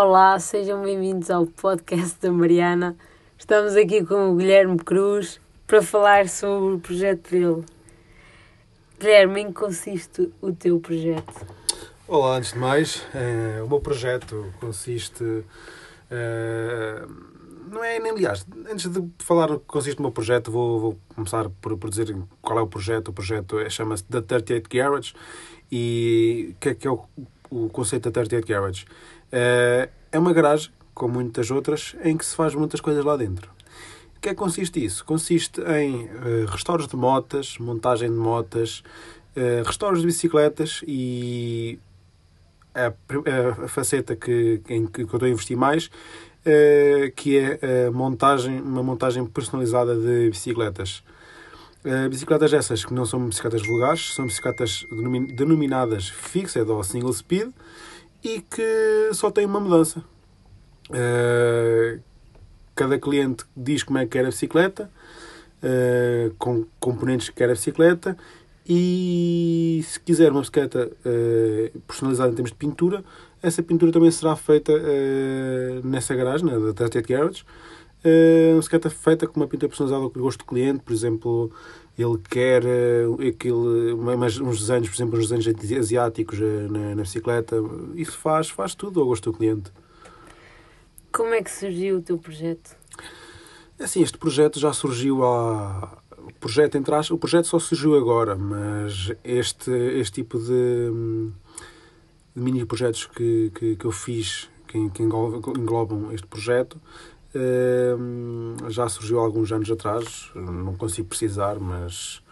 Olá, sejam bem-vindos ao podcast da Mariana. Estamos aqui com o Guilherme Cruz para falar sobre o projeto dele. Guilherme, em que consiste o teu projeto? Olá, antes de mais, eh, o meu projeto consiste. eh, não é nem, aliás, antes de falar o que consiste o meu projeto, vou, vou começar por, por dizer qual é o projeto. O projeto é- chama-se The 38 Garage e o que é que é o, o conceito da 38 Garage? Eh, é uma garagem, como muitas outras, em que se faz muitas coisas lá dentro. O que é que consiste isso? Consiste em eh, restauros de motas, montagem de motas, eh, restauros de bicicletas e a, pr- a faceta que, em que eu estou a investir mais, eh, que é a montagem, uma montagem personalizada de bicicletas. Eh, bicicletas essas que não são bicicletas vulgares, são bicicletas denomi- denominadas fixed ou single speed e que só têm uma mudança. Eh, cada cliente diz como é que quer a bicicleta, eh, com componentes que quer a bicicleta e se quiser uma bicicleta personalizada em termos de pintura, essa pintura também será feita nessa garagem, na da 38 Garage. Eh, uma bicicleta feita com uma pintura personalizada ao gosto do cliente, por exemplo, ele quer eh, aquele, mas uns desenhos, por exemplo, uns desenhos asiáticos eh, na, na bicicleta. Isso faz, faz tudo ao gosto do cliente. Como é que surgiu o teu projeto? Assim, este projeto já surgiu há. O projeto, entre aspas, o projeto só surgiu agora, mas este, este tipo de, de mini projetos que, que, que eu fiz, que, que englobam este projeto, já surgiu alguns anos atrás. Não consigo precisar, mas.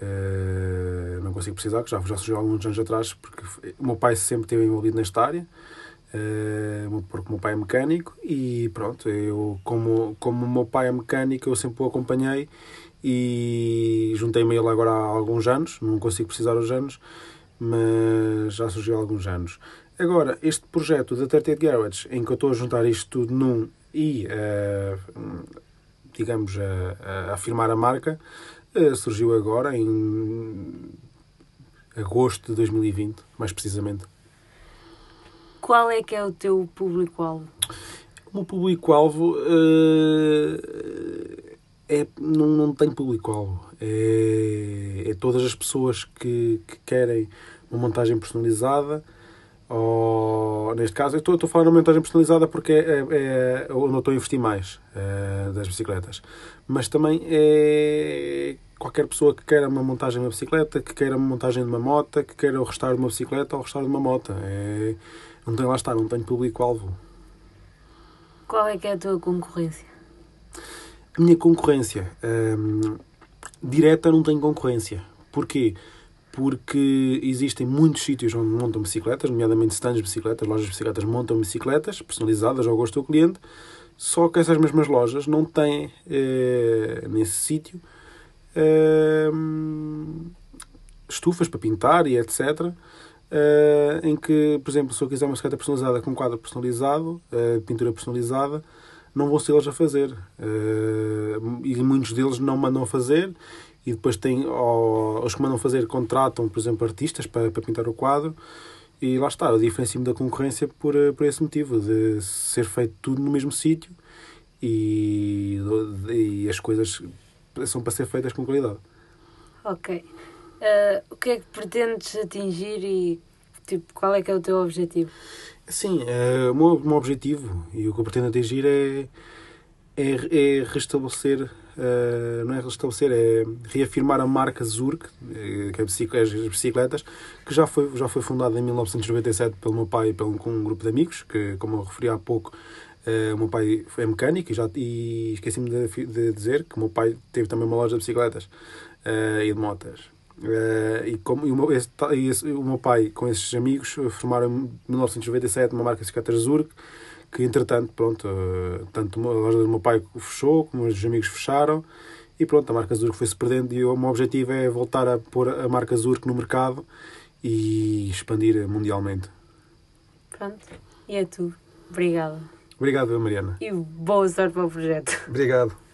eh, não consigo precisar, que já, já surgiu alguns anos atrás, porque o meu pai sempre esteve envolvido nesta área. Eh, porque o meu pai é mecânico e pronto, eu como, como o meu pai é mecânico eu sempre o acompanhei e juntei-me a ele agora há alguns anos, não consigo precisar os anos, mas já surgiu há alguns anos. Agora, este projeto da 38 Garage, em que eu estou a juntar isto tudo num e, eh, digamos, a, a afirmar a marca, eh, surgiu agora em agosto de 2020, mais precisamente. Qual é que é o teu público-alvo? O meu público-alvo eh, é, não, não tem público-alvo. É, é todas as pessoas que, que querem uma montagem personalizada. Ou, neste caso, eu estou, estou a falar uma montagem personalizada porque é, é, é onde eu estou a investir mais eh, das bicicletas. Mas também é qualquer pessoa que queira uma montagem de uma bicicleta, que queira uma montagem de uma moto, que queira o restauro de uma bicicleta ou o restauro de uma moto. É, não tem lá está, não tenho público-alvo. Qual é que é a tua concorrência? A minha concorrência hum, direta não tem concorrência. Porquê? Porque existem muitos sítios onde montam bicicletas, nomeadamente stands de bicicletas, lojas de bicicletas montam bicicletas personalizadas ao gosto do cliente, só que essas mesmas lojas não têm eh, nesse sítio hum, estufas para pintar e etc. eh, em que, por exemplo, se eu quiser uma bicicleta personalizada com quadro personalizado, eh, pintura personalizada, não vão ser eles a fazer. Eh, e muitos deles não mandam a fazer. E depois tem, ou, os que mandam fazer contratam, por exemplo, artistas para, para pintar o quadro. E lá está, eu diferencio-me da concorrência por, eh, por esse motivo, de ser feito tudo no mesmo sítio e, e as coisas são para ser feitas com qualidade. Ok. Ah, o que é que pretendes atingir e tipo, qual é que é o teu objetivo? Sim, eh, o meu, o meu objetivo e o que eu pretendo atingir é, é, é restabelecer, eh, não é restabelecer, é reafirmar a marca Zurk, eh, que é bicic- as bicicletas, que já foi, já foi fundada em 1997 pelo meu pai pelo, com um grupo de amigos, que, como eu referi há pouco, eh, o meu pai é mecânico e, já, e esqueci-me de, de dizer que o meu pai teve também uma loja de bicicletas eh, e de motas. Eh, e como, e o, meu, esse, esse- o meu pai, com esses amigos, formaram em 1997 uma marca de bicicletas Zurk, que entretanto, pronto, eh, tanto a loja do meu pai fechou, como os amigos fecharam, e pronto, a marca Zurk foi-se perdendo, e o meu objetivo é voltar a pôr a marca Zurk no mercado e expandir mundialmente. Pronto. E é tudo. Obrigada. Obrigado, Mariana. E boa sorte para o projeto. Obrigado.